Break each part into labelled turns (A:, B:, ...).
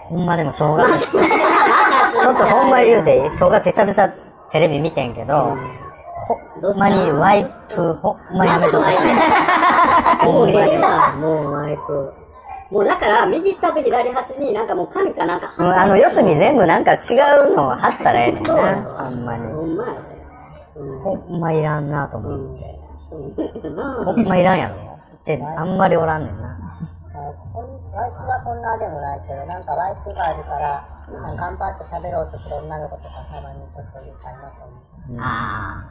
A: ほんまでも正月、ちょっとほんま言うていい正月久々テレビ見てんけど、ほんまにワイプ、ほんまやめとくして。
B: もうええわ、もうワイプ。もうだから、右下と左端になんかもう紙かなんか
A: うんあの、四隅全部なんか違うの貼ったらええねんな。ほんまに。
B: ほんまやで。うん
A: ほんまいらんなと思って。ほんまいらんやろ。って、あんまりおらんねんな。
C: こんワイプはそんなでもないけど、なんかワイプがあるから、頑張って喋ろうとする女の子とかたまにちょっとうるさいなと思う。
A: あ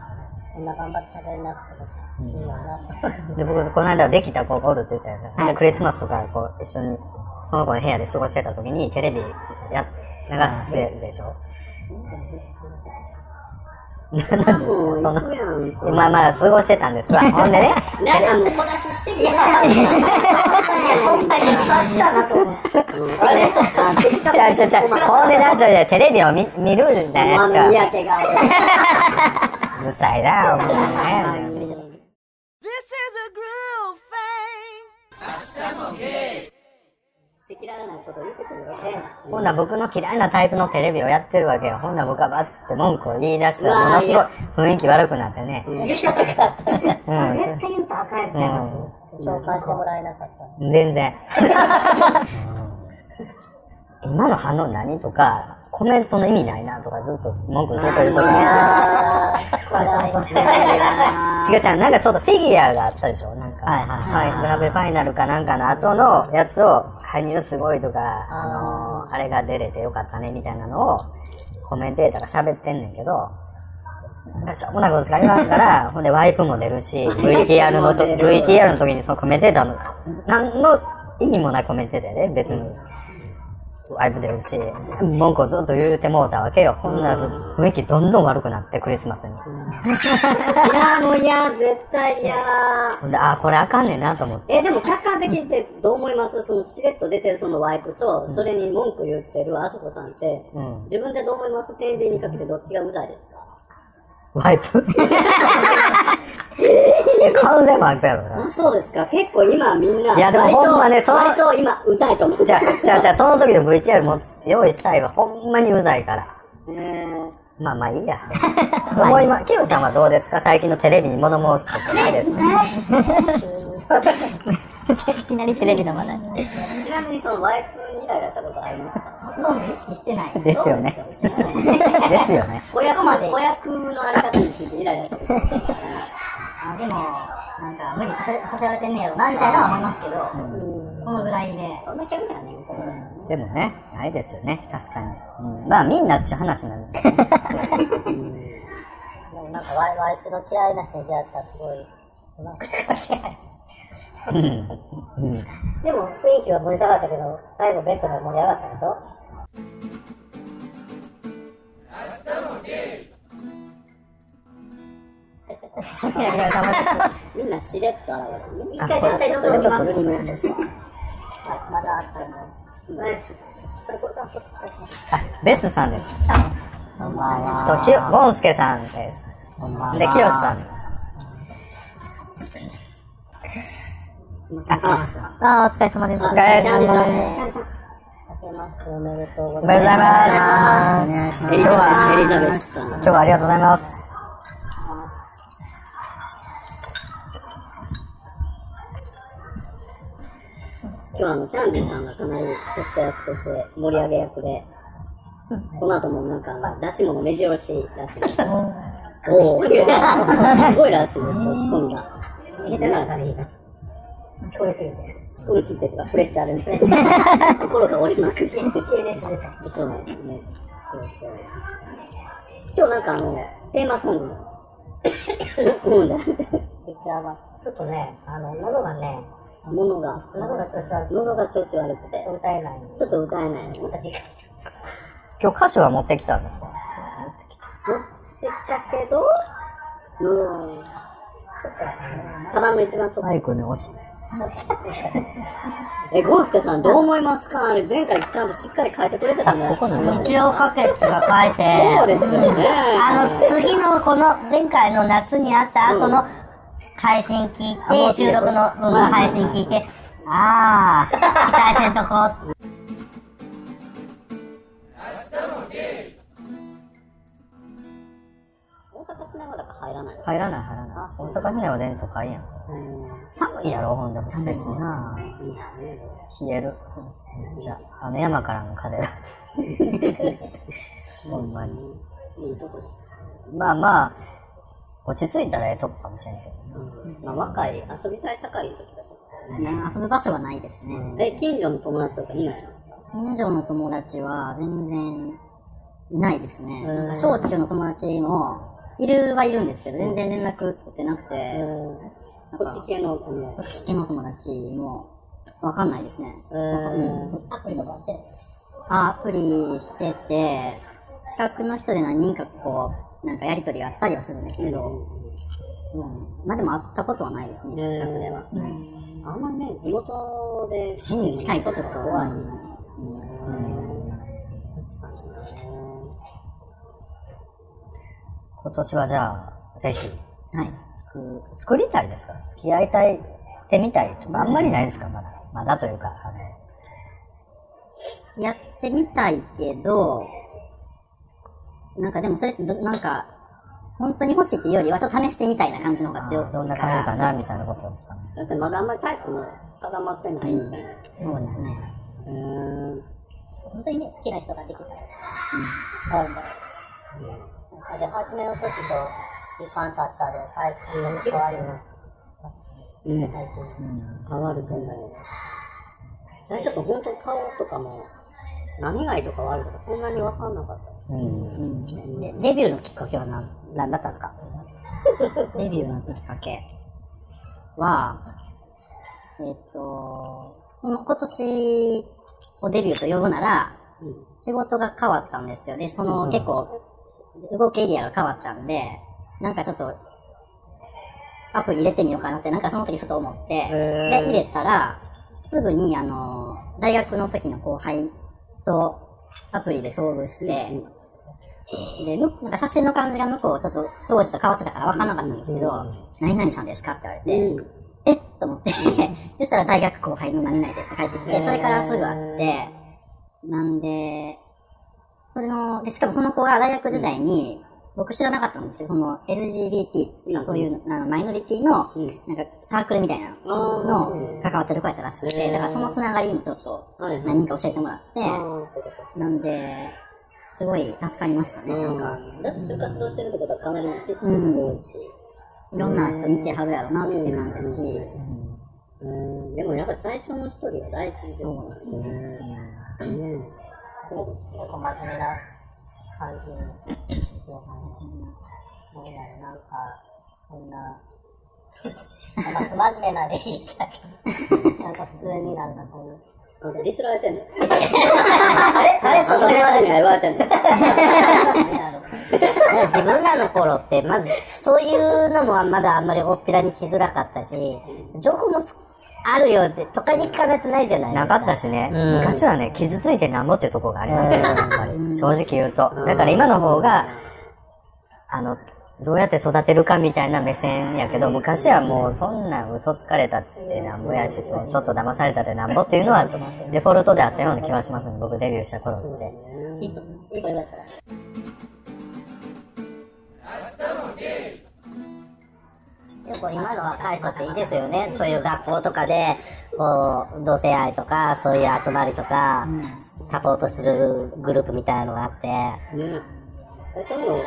C: そんな頑張って喋れなくてもいいわなと。
A: あ。で、僕、この間できた子がおるって言ったやつ、でクリスマスとか、こう、一緒に、その子の部屋で過ごしてた時に、テレビや、流すでしょ。まあまあ、過ごしてたんですわ。ほんでね、
B: なんかもう小出ししてるやん。
C: ほんまにそうしたなと思 って。
A: ちゃうちゃうちゃう、ほんでな、ちゃうちゃうテレビを見見るじゃない
B: あの三
A: ですか。
B: 宅が。
A: うるさいな、ほんまにね。
D: This is a groove thing.
B: 赤裸々なこと言ってくるよね。
A: ほんなら僕の嫌いなタイプのテレビをやってるわけよ。ほんなら僕はバッて文句を言い出したら、ものすごい雰囲気悪くなってね。うん。
C: 絶対言うとあかんやつちゃいます紹介してもらえなかった。
A: 全然。今の反応何とか、コメントの意味ないなとかずっと文句ずっと言うこと違う違う、なんかちょっとフィギュアがあったでしょ？なんか、はいはいはい。グラベファイナルかなんかの後のやつを、羽生すごいとか、あのー。あれが出れてよかったねみたいなのを、コメンテーターが喋ってんねんけど、しょうもないことしか言わんから、ほんでワイプも出るし、VTR のと、VTR の時にそのコメンテーターの、何の意味もないコメンテーターやで、別に。ワイプ出るし、文句をずっと言うてもうたわけよ。ほんなら雰囲気どんどん悪くなって、クリスマスに。
B: いや、もう嫌、絶対嫌。
A: ほんで、あ、これあかんねんなと思って。
B: え、でも客観的ってどう思います？そのしれっと出てるそのワイプと、それに文句言ってるあそこさんって、
A: うん
B: 自分でどう思います？天秤にかけてどっちがうざいですか？
A: ワイプ？え、完全ワイプやろな。
B: あ、そうですか。結構今みんな、
A: いやでも
B: 割と
A: ほんまねその
B: 割と今うざいと思う。
A: じゃあ、じゃあ、じゃあ、その時の VTR も用意したいわ。ほんまにうざいから。
B: え
A: まあまあいいや。思いま、キヨさんはどうですか？最近のテレビに物申すことないですか？
E: いきなりテレビの話題。
B: ーちなみにそのワイプにイライラしたことありますか？
C: ほとんど意識してない。
A: ですよね。ですよね。
B: 子役まで。子役のあり方についてイライラしたことありますか？
C: あでも、なんか無理させさせられてんねやろな、みたいなのは思いますけど、そのぐらいで、
B: そんな客じゃね
A: でもね、あれですよね。確かに。うん、まあみんなっちゅう話なんですよね。
C: でもなんかワイワイプの嫌いな人に出会ったらすごい、うまくいくかもしれないです。
A: うん。うん。
C: でも雰囲気は盛り下がったけど、最後ベッドが盛り上がったでしょ？
B: みんなしれっと現れるね。一
A: あ
B: 回絶対喉にます
C: まだあったらも
A: あ、ベスさんです。
C: こんばんは。
A: と、きよ、ゴンスケさんです。で、きよしさん。
E: あ、お疲れ様です。
A: お疲れ様です。
C: おめでとうご
A: ざいます。
C: お願いします。
B: エリザベス、エリザベスさん。
A: 今日はありがとうございます。
B: 今日はあの、キャンディーさんがかなりホスト役として盛り上げ役で、この後もなんか、出し物目白押しらしい。おおすごいらしいですよ、仕込みが。下手ならダメいいな。
C: 聞こえすぎて。
B: 仕込みすぎてとか、プレッシャーでね。心が折れまくって。そうなんですね。そうそう。今日なんかあの、テーマソングの、うんだ。
C: 実は、ちょっとね、あの、喉がね、喉が。
B: 喉が調子悪くて、
C: 歌えない
B: ちょっと歌えない。
A: 今日歌詞は持ってきたんですか？
B: ってきたけど、喉が、カバンの一番
A: マイクに落ちて。
B: え、ゴースケさんどう思いますか？あれ前回ちゃんとしっかり書いてくれてたんだよ。
A: ここに
C: 一応かけが書いて、
B: そうですよね。
C: あの、次のこの前回の夏にあった後の配信聞いて、収録の分は配信聞いて、ああ、期待せんとこ。
A: 大阪市内はだか入ら
B: ない。入
A: らない、入らない。大阪市内はでんとかいいやん。寒いやろ、ほんでも。寒いしな。冷える。そうですね。じゃあ、の山からの風が。ほんまに。まあまあ、落ち着いたらええとこかもしれんけど。
B: す。まあ、若い、遊びたい盛りの時だ
E: ね遊ぶ場所はないですね。
B: え、近所の友達とかいないの？
E: 近所の友達は全然いないですね。
B: うん
E: なんか小中の友達も、いるはいるんですけど、全然連絡取ってなくて、
B: こっち系の友達？
E: こっち系の友達もわかんないですね。
B: うん。
C: アプリとかしてる
E: アプリしてて、近くの人で何人かこう、なんかやりとりがあったりはするんですけど、うん、まあでも会ったことはないですね、近くでは。
B: あんまりね、地元で、
E: 家に近いとちょっと
B: 怖い。
E: うん
B: 確かにね。
A: 今年はじゃあ、ぜひ、
E: はい。
A: 作、作りたいですか？付き合いたいってみたいとか、あんまりないですか？まだ。まだというか、あの、
E: 付き合ってみたいけど、なんかでもそれってど、なんか、本当に欲しいっていうよりは、ちょっと試してみたいな感じの方が強いから。
A: どんな感じかなみたいなことですかね。
B: だってまだあんまりタイプも固まってないみたいな。
E: そうですね。
B: うーん。
C: 本当にね、好きな人ができたら、変わるん。だろう。で、初めの時と時間経ったで、タイプが変わります。
B: うん。
C: 最近。
B: 変わる、そん。なに。最初と本当顔とかも、何がいいとか悪いとか、そん。なに分かん。なかった。
A: うん。
C: でデビューのきっかけは何、何だったんですか？
E: デビューのきっかけは、えっ、と、この今年をデビューと呼ぶなら、仕事が変わったんですよ。で、その、結構、動きエリアが変わったんで、なんかちょっと、アプリ入れてみようかなって、なんかその時ふと思って、で、入れたら、すぐに、あの、大学の時の後輩とアプリで遭遇して、で、むなんか写真の感じが向こうちょっと当時と変わってたから分かんなかったんですけど、何々さんですか？って言われて、え？っと思って、そしたら大学後輩の何々ですって帰ってきて、それからすぐ会って、なんで、それの、で、しかもその子が大学時代に、僕知らなかったんですけど、その LGBT とかそういう、あのマイノリティの、なんかサークルみたいなのの関わってる子やったらしくて、だからそのつながりもちょっと何人か教えてもらって、なんで、すごい助かりましたね。なんか、
B: だって就活動してるってことはかなり知識も多いし。
E: いろんな人見てはるやろなって感じだし、
B: うん。でもやっぱり最初の一人が大事です
E: そうですね。
B: ね。
C: 結構真面目な感じの話になるなんか、そんな、なんか不真面目なレディースだけど、なんか普通になんかそんな、
B: なんかディスられてんのあれあれそこでは言われてんの
C: 自分らの頃って、まず、そういうのもまだあんまり大っぴらにしづらかったし、情報もあるよって、都会に聞かないとないじゃないですか。
A: なかったしね、昔はね、傷ついてなんぼってとこがありますよ。正直言うと。だから今の方が、あの、どうやって育てるかみたいな目線やけど、昔はもうそんなん嘘つかれたってなんぼやし、そうちょっと騙されたってなんぼっていうのは、デフォルトであったような気がしますね、僕デビューした頃って。
B: いいといい
C: 今の若い人っていいですよね。そういう学校とかで、こう、同性愛とか、そういう集まりとか、サポートするグループみたいなのがあって、
B: ね。え、そういうの、え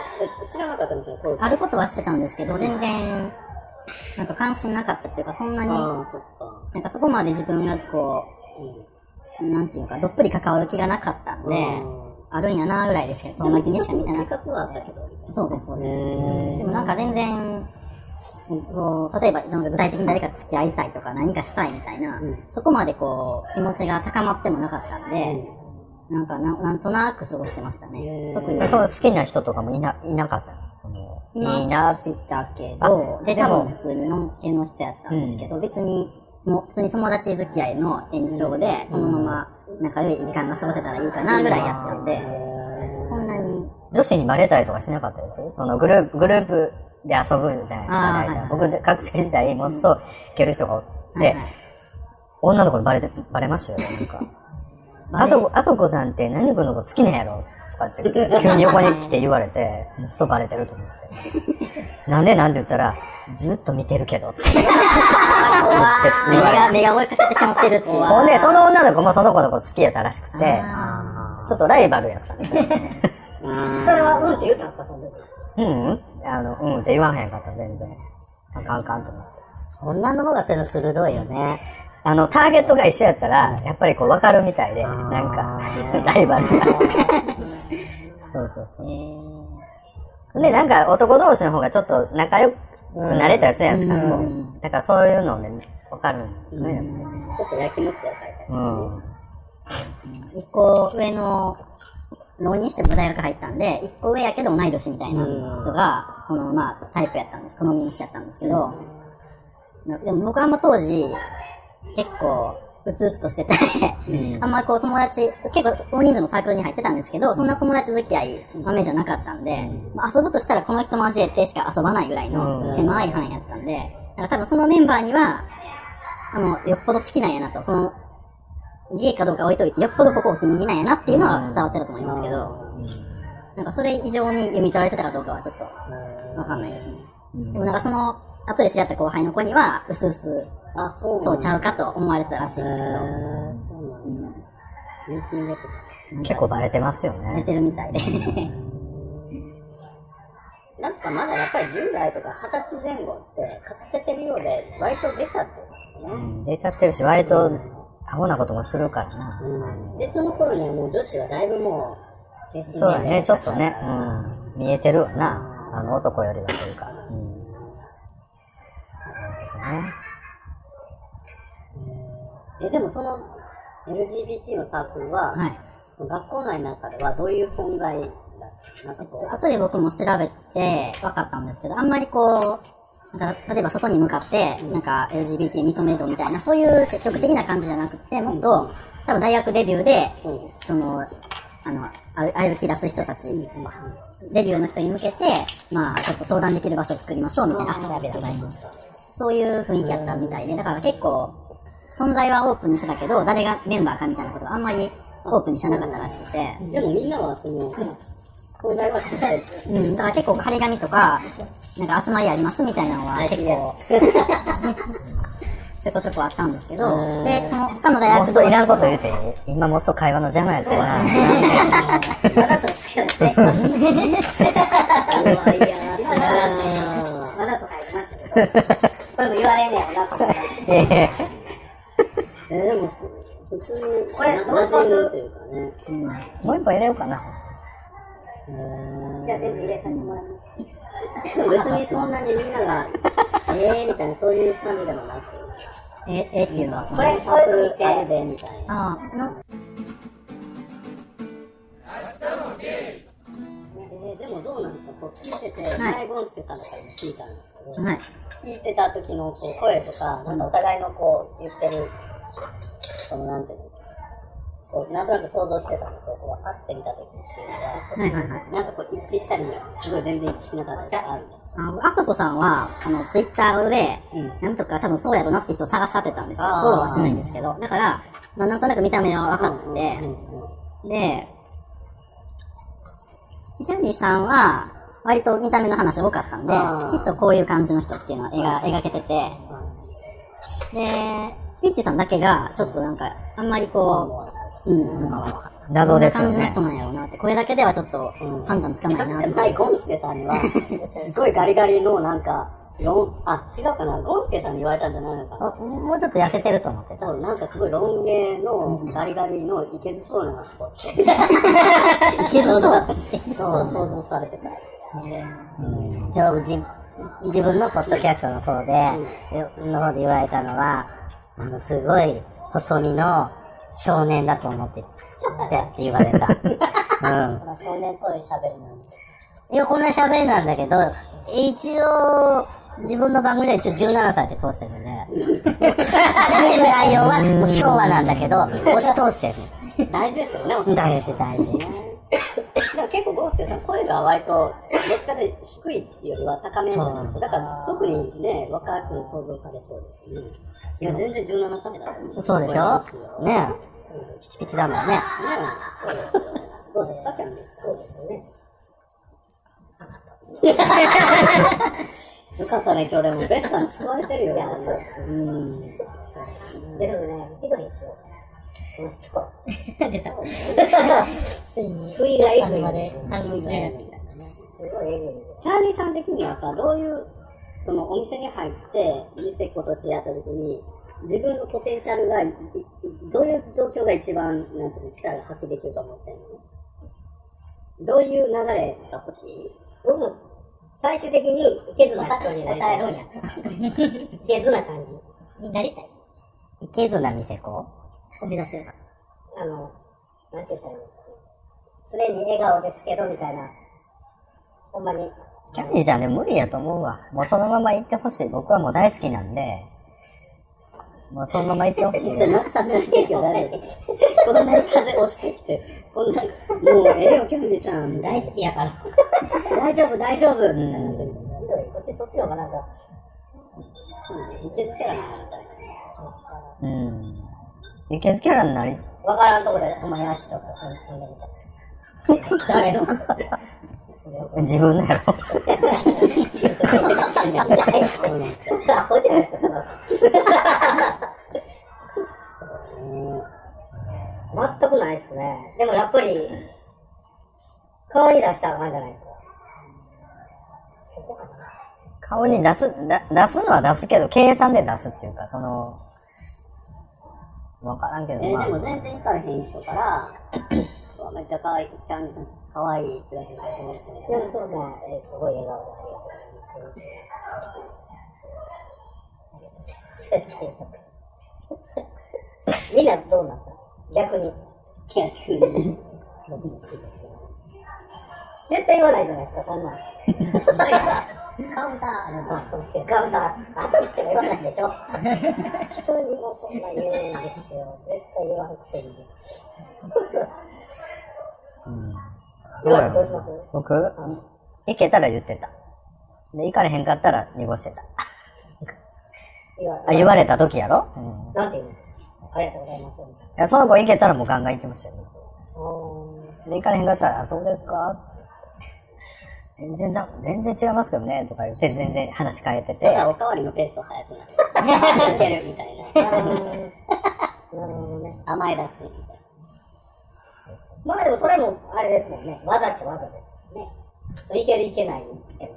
B: 知らなかったんですよ、
E: あることはしてたんですけど、全然、なんか関心なかったっていうか、そんなに。なんかそこまで自分がこう、なんていうか、どっぷり関わる気がなかったんで、あるんやなぐらいでしか、遠巻きでしか見てなかっ
B: 企画はあったけど。
E: た。そうです、そうです。でもなんか全然、こう、例えば、なんか具体的に誰かと付き合いたいとか何かしたいみたいな、そこまでこう、気持ちが高まってもなかったんで、なんかな、なんとなく過ごしてましたね。特に。
A: そう好きな人とかもいないなかったんですかその、
E: いましたけど、で、多
A: あでも
E: 分普通にのんけの人やったんですけど、別に、もう普通に友達付き合いの延長で、このまま仲良い時間が過ごせたらいいかなぐらいやったんで、そんなに、
A: 女子にバレたりとかしなかったですそのグループ、グループで遊ぶじゃないですか、僕、学生時代、もっそう、いける人がおって、
E: はいはい。
A: 女の子にバレて、バレましたよ、なんか。あそこ、あそこさんって何君のこと好きなんやろ？とかって、急に横に来て言われて、そうバレてると思って。なんでなんて言ったら、ずっと見てるけどって。
E: 目が、目が追いかけてしまってるっていう。
A: ほんで、その女の子もその子のこと好きやったらしくて、
E: あ
A: ちょっとライバルやったんですよ。
B: それはうんって言ったんですか、その時。
A: うんあの、うんって言わへんかった、全然。あかんあかんと思って。
C: 女の方がそういうの鋭いよね。
A: あの、ターゲットが一緒やったら、やっぱりこう分かるみたいで、なんか、ライバルが。そうそうそう。で、なんか男同士の方がちょっと仲良くなれたりするやんですか、こう。だからそういうのね、分かるんですね、
B: ちょっとやきもちや書いて
A: うん。
E: 一個上の、浪人しても大学入ったんで、一個上やけど同い年みたいな人が、そのまあタイプやったんです。好みの人やったんですけど、なでも僕はあんま当時、結構、うつうつとしてて、あんまこう友達、結構大人数のサークルに入ってたんですけど、そんな友達付き合い、豆じゃなかったんで、まあ、遊ぶとしたらこの人交えてしか遊ばないぐらいの狭い範囲やったんで、だから多分そのメンバーには、あの、よっぽど好きなんやなと、その、ゲイかどうか置いといて、よっぽどここを気に入りなんやなっていうのは伝わってたと思いますけど、なんかそれ以上に読み取られてたかどうかはちょっと、わかんないですね。でもなんかその、後で知り合った後輩の子には、うすうす、
B: あ、そう
E: そうちゃうかと思われてたらしいんですけど、
A: 結構バレてますよね。
E: 出てるみたいで。
B: なんかまだやっぱり10代とか20歳前後って隠せてるようで、割と出ちゃってるんですね。
A: うん出ちゃってるし、割と、アホなこともするからな。
B: うん。で、その頃にはもう女子はだいぶもう、精神
A: そうだね、ちょっと
B: ね。
A: ね、うん。見えてるわな。あの、男よりはというか。うん。なるほどね。
B: え、でもその LGBT のサークルは、
E: はい。
B: 学校内の中ではどういう存在だなんかこう、
E: 後で僕も調べて分かったんですけど、あんまりこう、なんか例えば外に向かって、なんか LGBT 認めろみたいな、そういう積極的な感じじゃなくて、もっと、多分大学デビューで、
B: うん。
E: その、あの、歩歩き出す人たち、デビューの人に向けて、まあ、ちょっと相談できる場所を作りましょうみたいな、そういう雰囲気やったみたいで、だから結構、存在はオープンにしてたけど、誰がメンバーかみたいなことはあんまりオープンにしてなかったらしくて、
B: でもみんなはその、存在は知ってたり
E: うん、だから結構張り紙とか、なんか集まりありますみたいなのは結構、ちょこちょこあったんですけど、で、その他の大学
A: もうそういらんこと言うて、今もうそう会話の邪魔やったな。
B: わいやーわざと書いてましたけ。ど、これも言われんねやろな。
A: ええ
B: えー、でも、普通に、
C: これ
B: な馴染むというかね。
A: もう一本入れようかな。
C: じゃあ全部入れさせてもらいます。
B: でも別にそんなにみんなが、えーみたいな、そういう感じでもなく、
E: え、えっていうのはその、
C: これ、こういうの見て、
B: あれで、みたいな。
E: ああ、の、
B: えーでもどうなんですか？こう聞いてて、
E: はい
B: 前ゴンスケさんとかにも聞いたんですけど、
E: はい。
B: 聞いてた時のこう声とか、なんかお互いのこう言ってる、そのなんていうの、こうなんとなく想像してたのと、こう会ってみた時っていうのは、
E: はいはいはい。
B: なんかこう一致したり、すごい全然一致しなかった。りあるんです
E: ああそこさんは、あの、ツイッターで、
B: うん。
E: なんとか多分そうやろなって人を探しちゃってたんですよ。フォローはしてないんですけど。だから、まあなんとなく見た目は分かって、で、ヒジャニさんは、割と見た目の話多かったんできっとこういう感じの人っていうのは描描けてて、で、ピッチさんだけが、ちょっとなんか、あんまりこう、うん、
A: 謎ですよね
E: どんな感じの人。なんやろうなって、これだけではちょっと判断つかないなって。
B: 前、ゴンスケさんには、すごいガリガリのなんか、ロン、あ、違うかな、ゴンスケさんに言われたんじゃないのかな？
A: あもうちょっと痩せてると思ってた。
B: そう、なんかすごいロン毛のガリガリのいけずそうな子。い
E: けずそう
B: そう、想像されてた。
C: でもじ自分のポッドキャストの方で、の方で言われたのは、あの、すごい細身の少年だと思ってたって言われた。うん。
B: 少年っぽい喋りなのに。
C: いや、こんな喋りなんだけど、一応、自分の番組で一応17歳って通してるんで、喋ってる内容はもう昭和なんだけど、押 し通してる。
B: 大事ですよね、
C: 大事大事。
B: でも結構ゴンスケさん声が割と、どっちかというと低いよりは高めじゃないですか。だから特にね、若く想像されそうですね。いや、全然17歳だと思
C: そうでしょ？ねえ。ピチピチだもんね。
B: ねそうですか、キャンデそうですよね。よかったね、今日でもベストに使われてるよね。うん。
C: でもね、ひどいですよ。この人。
E: 出た。ついに、
C: 不意がい。
E: まで反論するやつ。
B: みたいなね。
C: すごいえぐいです。
B: チャーリーさん的にはさ、どういう、そのお店に入って、店子としてやった時に、自分のポテンシャルが、どういう状況が一番、なんていうの、力が発揮できると思ってんの？どういう流れが欲しい？
C: 僕も最終的にいけずな人になりたい。
E: 答えるんや。
C: いけずな感じ。
E: になりたい。
A: いけずな店子
E: を目指してるか
C: あの、なんて言ったらいいんですかね。常に笑顔ですけど、みたいな。ほんまに。
A: キャンディちゃんで無理やと思うわ。もうそのまま行ってほしい。僕はもう大好きなんで、もうそのまま行ってほしい。
B: じゃなくさせないでよ、誰こんなに風押してきて、こんな、もう、ええよ、キャンディさん。
E: 大好きやから。
B: 大丈夫、大丈夫。みたいな。
C: ひどい。こっちそっちの方がなんか、
B: いけずキャラになりたい。
A: うん。いけずキャラになり、
C: わからんとこで、ほんまに足ちょっと踏んでみた。
E: 誰の
A: 自分のやろ。
C: アホじゃないですか、全くないですね。でもやっぱり、顔に出したらあかんじゃないですか。
A: 顔に出す、出すのは出すけど、計算で出すっていうか、その、わからんけど、
B: え、
A: まあ
B: でも全然行かれへん人から、めっちゃ可愛い、キャンディさん可愛いって言われてる人もいる
C: いや、そうね、えーすごい笑顔でありがとうございます。みんなどうなった？逆に。
B: 逆に。
C: 僕も好きですよ。絶対言わないじゃないですか、そんなん。
E: カウンターある
C: あガウンター、あんたたちも言わないでしょ。人にもそんな言うんですよ。絶対言わんくせに。
A: うん。
C: 言われどうします
A: 僕、行けたら言ってた。で、行かれへんかったら濁してた。
C: 言わ
A: あ、言われた時やろ？うん。
C: なんて言うの？ありがとうございます。
A: いや、その子行けたらもうガンガン行ってましたよ。
C: お
A: で、行かれへんかったら、あ、そうですか？全然だ、全然違いますけどね、とか言って、全然話変えてて。
B: ただおかわりのペースト速くなる。いけるみたい
C: ーな
B: な。
C: るほどね。
B: 甘い出すみたい
C: まあでもそれも、あれですもんね。技っちゃ技ですね。いけるいけないにしても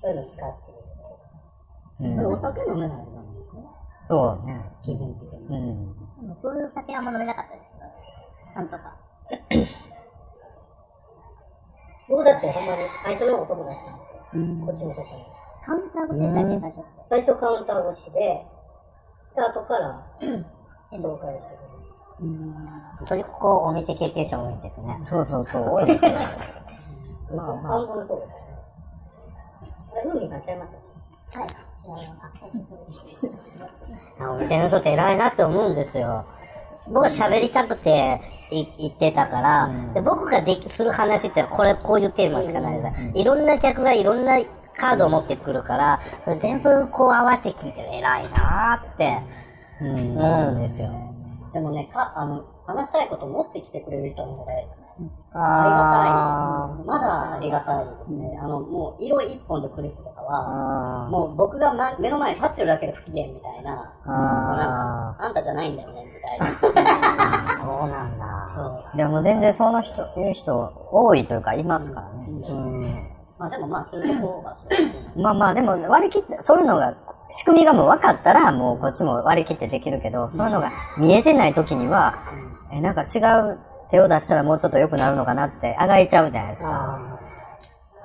C: そういうの使ってみる。
A: うん
B: な。お酒飲めないのなんですね。
A: そうね。
B: 気分的に。
A: うん。
E: そういう酒あんま飲めなかったですけど、なんとか。
C: 僕だってほんまに最初のお友達なんですよ。こっちの外に。
E: カウンター越しでしたっけ、最初って。
C: 最初カウンター越しで、で、後から紹介する。
A: 本当にここお店経験者多いですね。そうそうそう、多いですよ。まあまあ。
C: そうですよね。あれ、ふみさんちゃいます？
E: はい。あ、
A: あお店の人って偉いなって思うんですよ。僕は喋りたくてい言ってたから、で僕ができする話ってこれこういうテーマしかないです、いろんな客がいろんなカードを持ってくるから、全部こう合わせて聞いてる偉いなって、うん、思うんですよ。
B: でもね、か、あの、話したいこと持ってきてくれる人の方が
A: あ
B: ありがたい。まだありがたいですね。あの、もう色一本で来る人とかは、
A: あ
B: もう僕が、ま、目の前に立ってるだけで不機嫌みたいな、
A: あ
B: あんたじゃないんだよね、みたいな。
A: そうなんだ。
B: そう。
A: でも全然その人、いう人多いというかいますからね。うん
B: まあでもまあ、そういう方が。
A: まあまあ、でも割り切って、そういうのが、仕組みがもう分かったら、もうこっちも割り切ってできるけど、そういうのが見えてない時には、え、なんか違う手を出したらもうちょっと良くなるのかなって、あがいちゃうじゃないですか。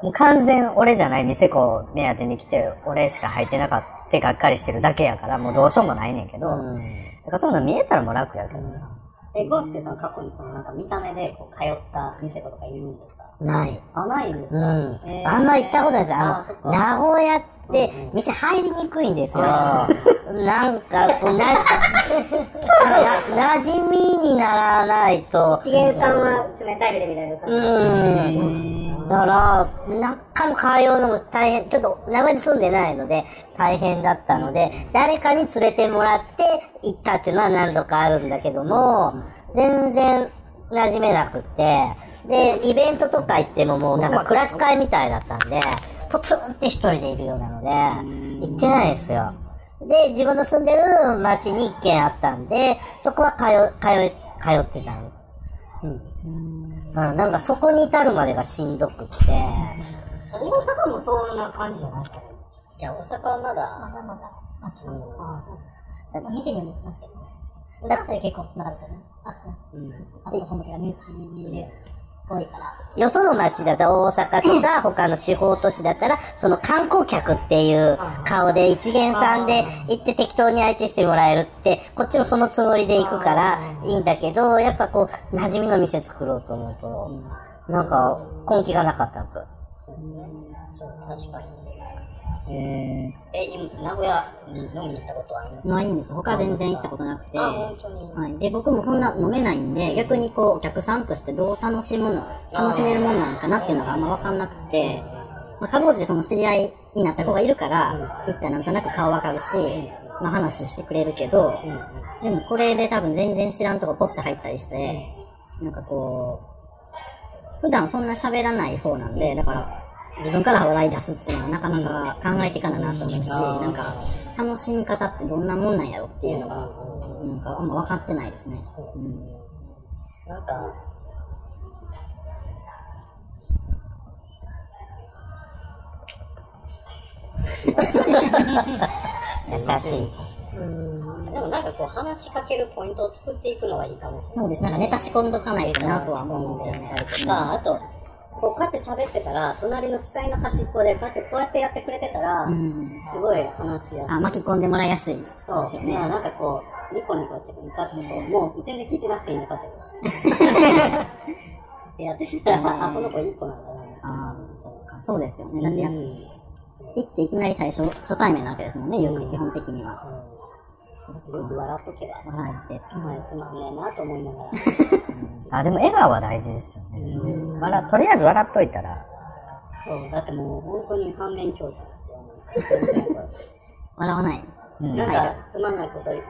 A: もう完全俺じゃない店子目当てに来て、俺しか入ってなかった、がっかりしてるだけやから、もうどうしようもないねんけど、だからそういうの見えたらもう楽やけどな。
B: え、ゴースケさん過去にそのなんか見た目でこう通った店子とかいるんですか？
A: ない。
B: あ、ないんですか？
A: うん
B: え。ー
A: あんま行ったことないです。
B: あ
A: あの、
B: そっか
A: 名古屋って店入りにくいんですよ。なんか、こうな、な、馴染みにならないと、
C: 資源さんは冷たい目で見られるから。
A: うん。だから、中も通うのも大変、ちょっと名古屋に住んでないので大変だったので、誰かに連れてもらって行ったっていうのは何度かあるんだけども、全然馴染めなくって、で、イベントとか行ってももうなんかクラス会みたいだったんで、
F: ポツンって一人でいるようなので、行ってないですよ。で、自分の住んでる町に一軒あったんで、そこは通、通い、通ってたの。うん。だからなんかそこに至るまでがしんどくって、
B: 大阪もそんな感じじゃないですかね。いや、大阪はまだ、
C: まだまだ、マシなの。店にも行きますけど。大阪で結構繋がるんですよね。あ、あと本家が身内で。
F: よその町だと大阪とか他の地方都市だったら、その観光客っていう顔で一元さんで行って適当に相手してもらえるって、こっちもそのつもりで行くからいいんだけど、やっぱこう、馴染みの店作ろうと思うと、なんか根気がなかったと。
B: そう、確かに。えー、え、今、名古屋に飲みに行ったことはあります
E: ないんです。他全然行ったことなくて。はい。で、僕もそんな飲めないんで、逆にこう、お客さんとしてどう楽しむの、楽しめるもんなのかなっていうのがあんま分かんなくて、まあ、かろうじてその知り合いになった子がいるから、行ったらなんとなく顔分かるし、まあ話してくれるけど、でもこれで多分全然知らんとこポッて入ったりして、なんかこう、普段そんな喋らない方なんで、だから、自分から話題出すっていうのはなかなか考えていかななと思うし、なんか、楽しみ方ってどんなもんなんやろっていうのが、なんかあんま分かってないですね。うん
B: なんか、
F: 優しい。
B: でもなんかこう話しかけるポイントを作っていくのがいいかもしれない。
E: そうです。なんかネタ仕込んどかないとなとは思うんですよね、
B: ああと、こうやって喋ってたら、隣の視界の端っこでこうやってこうやってやってくれてたら、
E: うん。
B: すごい話しやすい。
E: あ、巻き込んでもらいやすいです
B: そう。
E: よね。
B: まあなんかこう、ニコニコして向かってこう、もう全然聞いてなくていいのかって。ってやってたら、あ、この子いい子なんだな。
E: ああ、そうか。そうですよね。だってやっ、
B: うん
E: 行っていきなり最初、初対面なわけですもんね、よく基本的には。
B: よく笑っとけば。
E: 笑って。
B: はい、つまんねえなと思いながら。
A: あ、でも笑顔は大事ですよね。笑とりあえず笑っといたら、
B: そう、だってもう本当に反面教師ですよ。
E: 笑わない。
A: うん
B: なんか、つまんないこと、ね、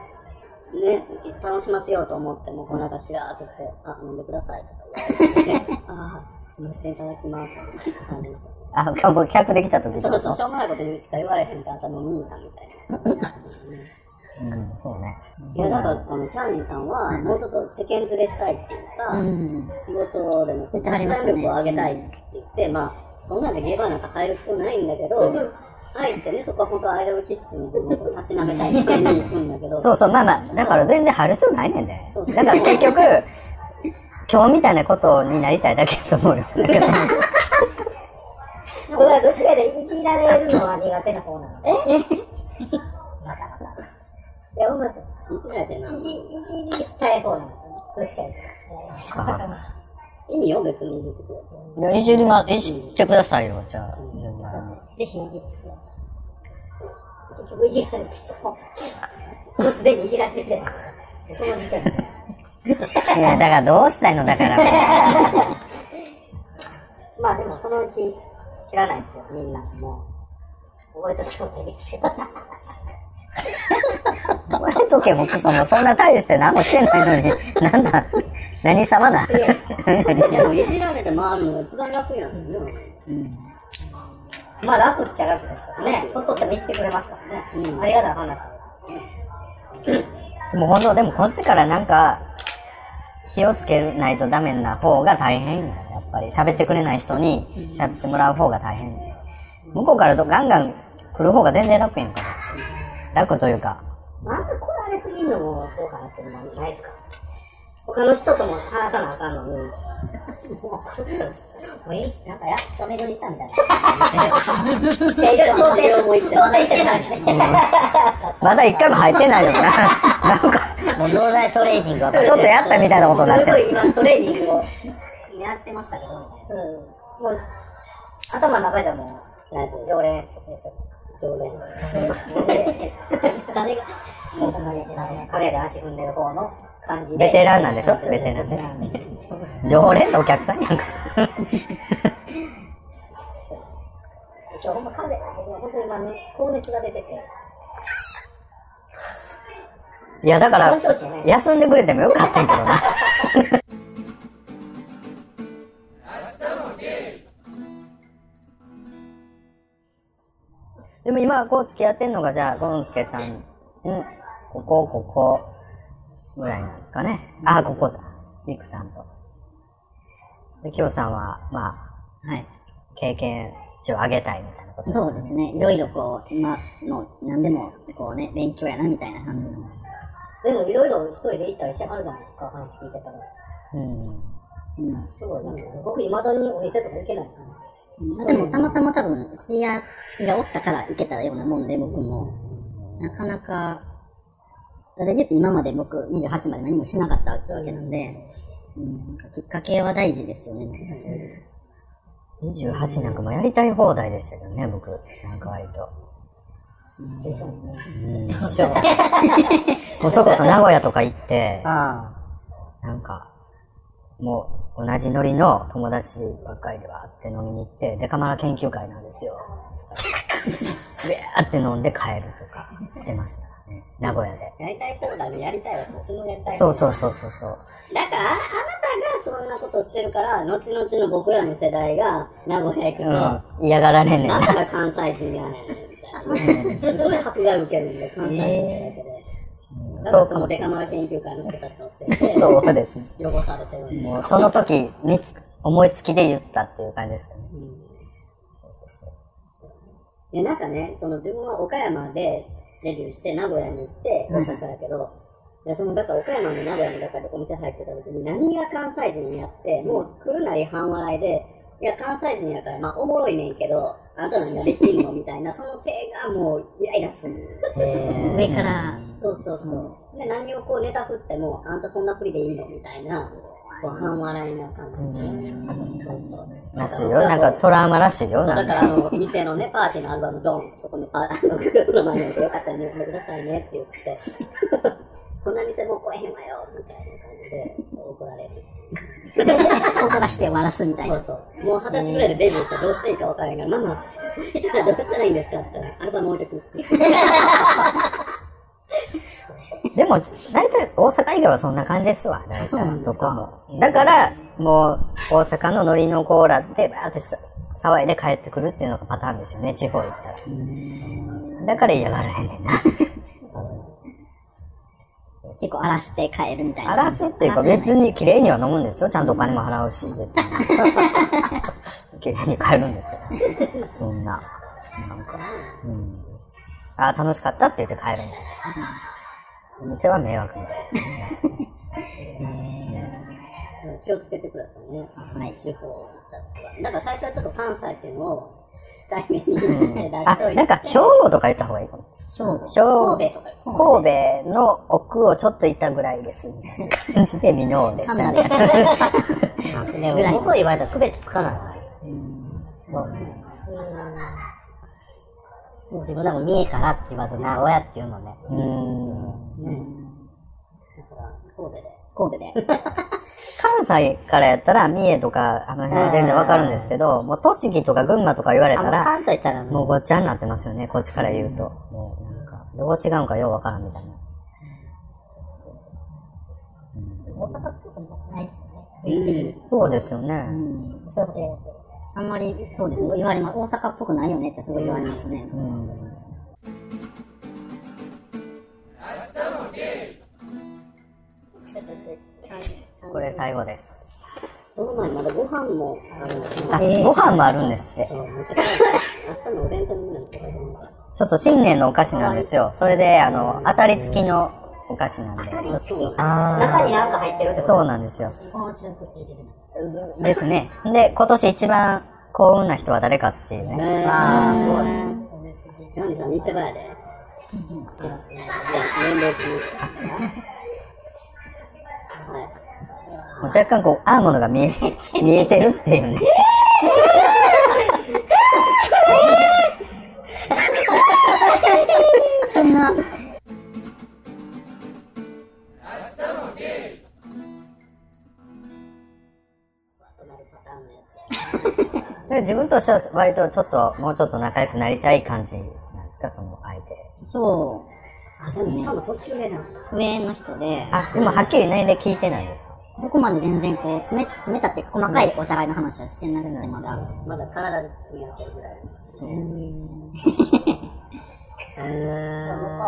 B: 楽しませようと思っても、こうなんかしらーっとして、あ、飲んでくださいとか言われて、あー、すみません、いただきます。みたいな感じですよ
A: あ、僕客できた時
B: そうそう、しょうもないこと言うしか言われへんかったのにみたいな。
A: うん、そうね。
B: いや、なんか、あの、キャンディーさんは、もうちょっと世間連れしたいっていうか、
E: うん。
B: 仕事でも、
E: 言ってはりましたね
B: 力を上げたいって言って、まあ、そんなんでゲーバーなんか入る必要ないんだけど、あえてね、そこは本当はアイドル気質にたしなめたいって言うんだけど、
A: そうそう、まあまあ、だから全然入る必要ないねんで。だから結局、今日みたいなことになりたいだけだと思うよ。だけど
B: これはどっちかでいじられるのは苦手な方なの。え？またまた。いや、うまく、いじられてるな。いじ、いじりたい方なんですよ。どっちかで。いいよ、別にいじってくれて。
A: いや、いじりま、いじってくださいよ、じゃあ。
B: ぜひいじってください。結局いじられるでしょ。もうすでにいじられてて。その時点で。
A: いや、だからどうしたいのだから。
B: まあでもそのうち知らないですよ、みんな。もう。覚えとき方がいいですよ。
A: 俺とけもクソもそんな大して何もしてないのに、なんだ、何様だ。
B: でもいじられて回るのが一番楽やんですよ。まあ楽っちゃ楽ですよね。ほって見つけてくれますからね。ありがたい話です。
A: もう本当、でもこっちからなんか、気をつけないとダメな方が大変ややっぱり。喋ってくれない人に喋ってもらう方が大変。向こうからとガンガン来る方が全然楽やんか。楽というか。
B: なんか来られすぎるのもどうかなっていうのもないですか他の人とも話さなあかんのに。もう、もういいなんかやっと巡りしたみたいな。いや、いろいろ想定をもう言って、まだ言ってないですね。
A: まだ一回も入ってないのかな。なんか、
F: もう脳内トレーニングは
A: ちょっとやったみたいなことになってる。
B: すごい今トレーニングをやってましたけど、うん、もう頭の中ではもう、なんて常連ですよ。常連。誰が、もうほんまに、あの、影で足踏んでる方の感じで。
A: ベテランなんでしょ？ベテランね。常連のお客さんやんか。
B: 今日ほんま風、本当に今ね、高熱が出てて。
A: いや、だから休んでくれてもよかったけどな。でも今、こう付き合ってんのが、じゃあ、ゴンスケさん、んここ、ここ、ぐらいなんですかね。あ、ここだ。リクさんと。で、キヨさんは、まあ、
E: はい。
A: 経験値を上げたいみたいなこと
E: そうですね。いろいろこう、今の、何でも、こうね、勉強やな、みたいな感じの。
B: でもいろいろ一人で行ったりしてはるじゃないですか、話聞いてたら。
A: うん。
E: うん。
B: すごい、なんか僕、未だにお店とか行けないですよね。
E: でも、たまたま多分、知り合いがおったから行けたようなもんで、僕も。なかなか、だって言って今まで僕28まで何もしなかったわけなんで、うん、なんかきっかけは大事ですよね、なんかそういう。
A: 28なんかもうやりたい放題でしたけどね、僕。なんか割と。
B: でしょうね。
A: うん。一緒。こそこそ名古屋とか行って、
F: あ
A: なんか、もう同じノリの友達ばっかりではって飲みに行って、デカマラ研究会なんですよ。でーって飲んで帰るとかしてましたね。名古屋で。
B: やりたい放題のやりたいはそっちのやりたい
A: そうそうそうそうそう。
B: だから、ああなたがそんなことしてるから、後々の僕らの世代が名古屋行くと、
A: うん。嫌がられんねんな。
B: たが関西人やねん。すごい迫害受けるんで、関西人だけで。だからそのデカマラ研究会の人たちのせいで、
A: そうですね。
B: 汚されてる。
A: もうその時につ思いつきで言ったっていう感じですよね。
B: いや、なんかね、その自分は岡山でデビューして、名古屋に行って、大阪やけど、でその、だから岡山の名古屋の中でお店入ってた時に、何が関西人やって、もう来るなり半笑いで、いや、関西人やから、まあ、おもろいねんけど、あんた何ができんの？みたいな、その手がもう、イライラする。
E: 上から、
B: そうそうそう。で、何をこうネタ振っても、あんたそんな振りでいいのみたいな、こう半笑いな感じで。そうそう。
A: らしいよ。なんかトラウマらしいよ。
B: だからあの、店のね、パーティーのアルバムドン、そこのパあの、グループの前に置いてよかったらね、読んでくださいねって言って、こんな店もう来えへんわよ、みたいな感じで怒られる。
E: 怒らして終わらすみたいな。
B: そうそう。もう二十歳ぐらいでデビューしてどうしていいか分からへんから、ママ、どうしたらいいんですかって言ったら、アルバム置いときって。
A: でも、大体大阪以外はそんな感じですわ。大体どこも。だから、もう、大阪のノリのコーラで、バーって騒いで帰ってくるっていうのがパターンですよね、地方行ったら。だから嫌がらへんねんな。
E: 結構荒らして帰るみたいな。
A: 荒らすっていうか別に綺麗には飲むんですよ。ちゃんとお金も払うし、別に。綺麗に帰るんですけど。そんな。なんか、うん。あ、楽しかったって言って帰るんですよ。お店は迷惑みたいですね。
B: 気をつけてくださいね。はい、地方行った時は。だから最初はちょっと関西っていうのを控えめにして出しとい、て。
A: なん。か兵庫とか言った方がいいかも。
E: 兵庫。
A: 兵庫
B: 神戸とか。
A: 神戸の奥をちょっと行ったぐらいです。みたいな感じで見のでしたね。
F: でも僕は言われたら区別つかない。もう自分でも三重からって言わず名古屋っていうのね。
A: うーん。
B: だから、神戸で。
E: 神戸で。
A: 関西からやったら三重とかあの辺は全然わかるんですけど、もう栃木とか群馬とか言われ
F: あ、
A: たら、
F: もう関東行ったらも
A: もうごっちゃになってますよね、こっちから言うと。もうなんか、どう違うんかようわからんみたいな。
C: 大阪っぽくないですよね。雰囲気的に。
A: そうですよね。
E: うん。
C: そうです。
E: あんまり、そうですね。言われます。大阪っぽくないよねってすごい言われますね。
A: うん。これ最後です。
B: その前にまだご飯もあるんですよ。
A: あ、ご飯もあるんですって。
B: ちゃ明日のお弁当になるとか言って
A: ちょっと新年のお菓子なんですよ。それで、あの、当たり付きのお菓子なんで。
B: そう
F: あ
B: 中になんか入ってるって
A: そうなんですよ。
C: この中国って言ってる
A: ですね。で、今年一番幸運な人は誰かっていうね。
B: え。ー、
F: あ
B: すごい。ジャニー。さん、見せ場やで。年齢的に。はい。
A: もう若干こう、アーモンドが見え、見えてるっていうね。としては割とちょっと、もうちょっと仲良くなりたい感じなんですか、その相手。
E: そうですね
B: しか。も年上なの。
E: 上の人で、
A: あ、でもはっきり年齢聞いてないですか？
E: そこまで全然こう、詰め、詰めたって細かいお互いの話はしてなくて、まだ。
B: まだ体で積み上げてるぐらい。
E: そうですね。
C: 向こ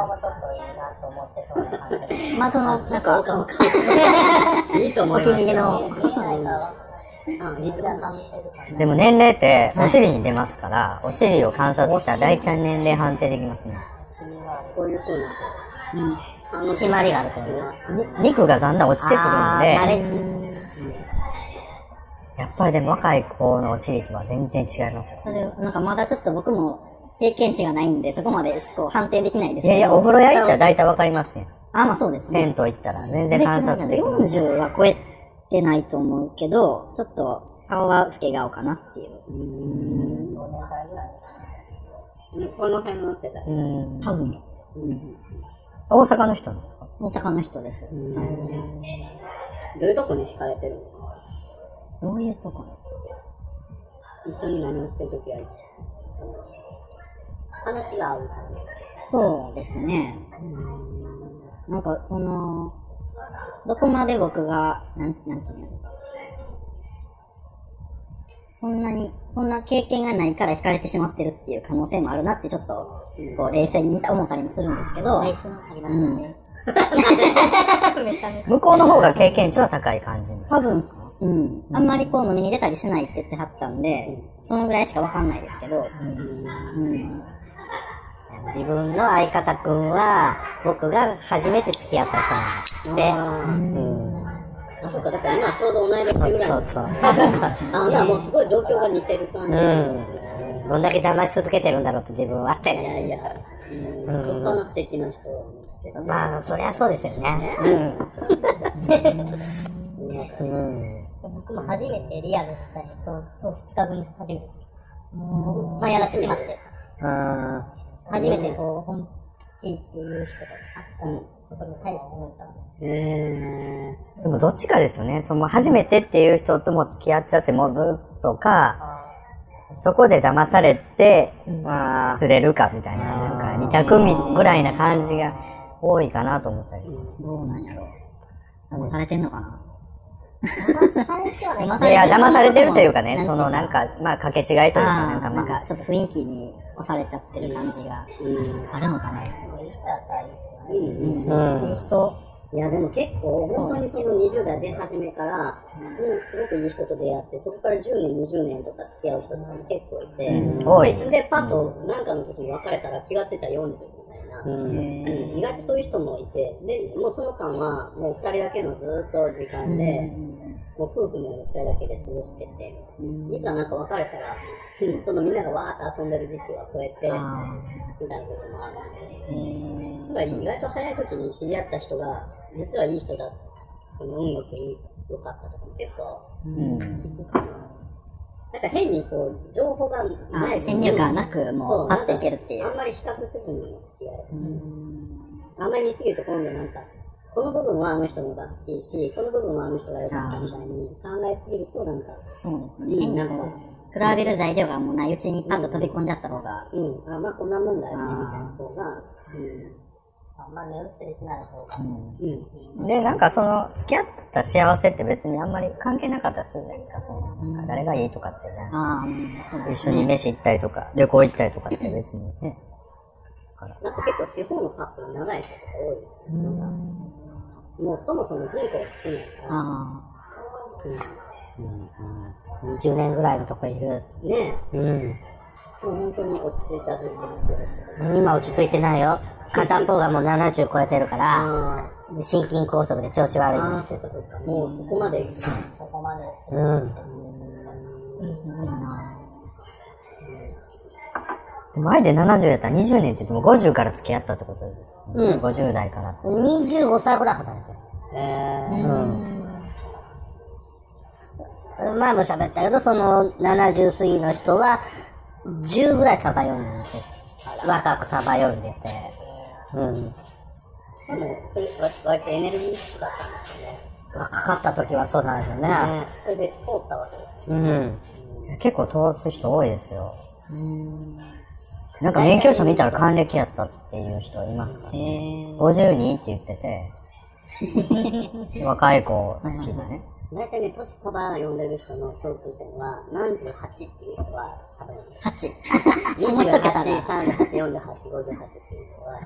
C: うもちょっといいなと思ってそうな感じで。
E: まあその、なんか、
B: いいと思います
E: お気に入りの、
A: でも年齢ってお尻に出ますから、お尻を観察したら大体年齢判定できますね。
B: こういう風な、あの
F: 締まりがあるという
A: に肉がだんだん落ちてくるんで、やっぱりでも若い子のお尻とは全然違いますよ。
E: それ、なんかまだちょっと僕も経験値がないんで、そこまでこう判定できないですけど。
A: いやいや、お風呂屋行ったら大体わかりますよ。
E: あ、まあそうですね。
A: 銭湯行ったら全然観察できます。
E: 40は超えてないと思うけど、ちょっと顔は老け顔かなっていう。
B: この辺の世代。
A: うん。
E: 多分、
A: 大阪の人ですか？
E: 大阪の人です。
B: どういうとこに惹かれてるの？
E: どういうとこ？
B: 一緒に何をしてるときは、話が合う。
E: そうですね。なんか、この、どこまで僕が、なん、なんていう。のそんなに、そんな経験がないから惹かれてしまってるっていう可能性もあるなってちょっと、こう、冷静に思ったりもするんですけど、
C: 来週もありますよね。
A: 向こうの方が経験値は高い感じ。
E: 多分、う。ん、あんまりこう飲みに出たりしないって言ってはったんで、そのぐらいしかわかんないですけど、うん。
F: 自分の相方くんは、僕が初めて付き合った人なんだって。
B: あ、そっか、だから今ちょうど同い年ぐらい。
F: そうそう。
B: あ、じゃあもうすごい状況が似てる感じ。
F: うん。どんだけ騙し続けてるんだろうと自分はっ
B: い
F: て。
B: やいや、うん、立派な素敵な人ですけど。
F: まあ、そりゃそうですよね。うん。うん。
C: 僕も初めてリアルした人と2日後に初めて。もう、まあやらせてしまって。
F: うん。
C: 初めてこう、本気っていう人があったことに対してなんか、
B: え
A: でもどっちかですよね。その初めてっていう人とも付き合っちゃってもうずっとか、そこで騙されて、まあ、すれるかみたいな、なんか二択みぐらいな感じが多いかなと思ったり。
E: どうなんやろう。騙されてんのかな。
C: 騙
A: いや、騙されてるというかね、そのなんか、まあ、掛け違いというか、なんか
E: なん
A: まあ、
E: かちょっと雰囲気に押されちゃってる感じがあるのかね。
C: いい人だったらいいですよね。
A: うん。
E: いい人、
B: いや、でも結構、本当にその20代出始めから、うん、すごくいい人と出会って、そこから10年、20年とか付き合う人とかも結構いて、
A: 多い。
B: 別でパッと何かの時に別れたら気がついたら40みたいな。うん意外とそういう人もいて、で、もうその間は、もう二人だけのずっと時間で、もう夫婦のように二人だけで過ごしてて、いざなんか別れたら、うんそのみんながわーっと遊んでる時期は超えて、みたいなこともあるんで、だから意外と早い時に知り合った人が、実はいい人だその音楽いい良かったとかも結構
A: うん。
B: 聞くかな。なんか変にこう、情報がない
E: あ先入観なくもうパッといけるっていう。
B: あんまり比較せずにも付き合える。し、あん。まり見すぎると今度なんか、この部分はあの人のがいいし、この部分はあの人が良かったみたいに考えすぎるとなんか、
E: そうですね。
B: うん
E: 変にこう、比べる材料がもうないうちにパッと飛び込んじゃった方が、
B: うん、あまあこんなもんだよね、みたいな方が、
C: あんま目移りしない方が。
B: うん、うん。
A: で、なんかその、付き合った幸せって別にあんまり関係なかったりするじゃないですか、その、誰がいいとかってじゃん。
E: ああ、うん
A: 一緒に飯行ったりとか、旅行行ったりとかって別にね。
B: なんか結構地方のカップル長い人とか多いですよ。なんかもうそもそも人口が少ないから、
E: あ
F: 20年ぐらいのとこいる。
B: ね
F: うん。
B: え、もう本当に落ち着いた人口でしたよ。
F: 今落ち着いてないよ。片方がもう70超えてるから、心筋梗塞で調子悪い
B: あ、
F: ん
B: ああ、そっかそっか。もうそこまで。
C: そこまで。
F: うん。
E: いな
A: で前で70やったら20年って言っても50から付き合ったってことです、ね。
F: うん
A: 50代からって。
F: 25歳ぐらい働いてる。
B: え
F: うん。前も喋ったけど、その70過ぎの人は、10ぐらいサバ読んでて、若くサバ読んでて、うん。
B: ー、でも、それ割割とエネルギッシュだったんですよね。
F: 若かった時はそうなんですよね。
B: ねそれで通ったわけです。
F: うん。
A: 結構通す人多いですよ。なんか免許証見たら還暦やったっていう人いますか、
E: へえ。
A: 52って言ってて、若い子好きなね。
B: 大体ね、年サバ読んでる人の共通点は、何十八っていう人はサバ読んでる。
E: 8。下一桁
B: 28、
E: が。
B: 38、48、58っていう人は、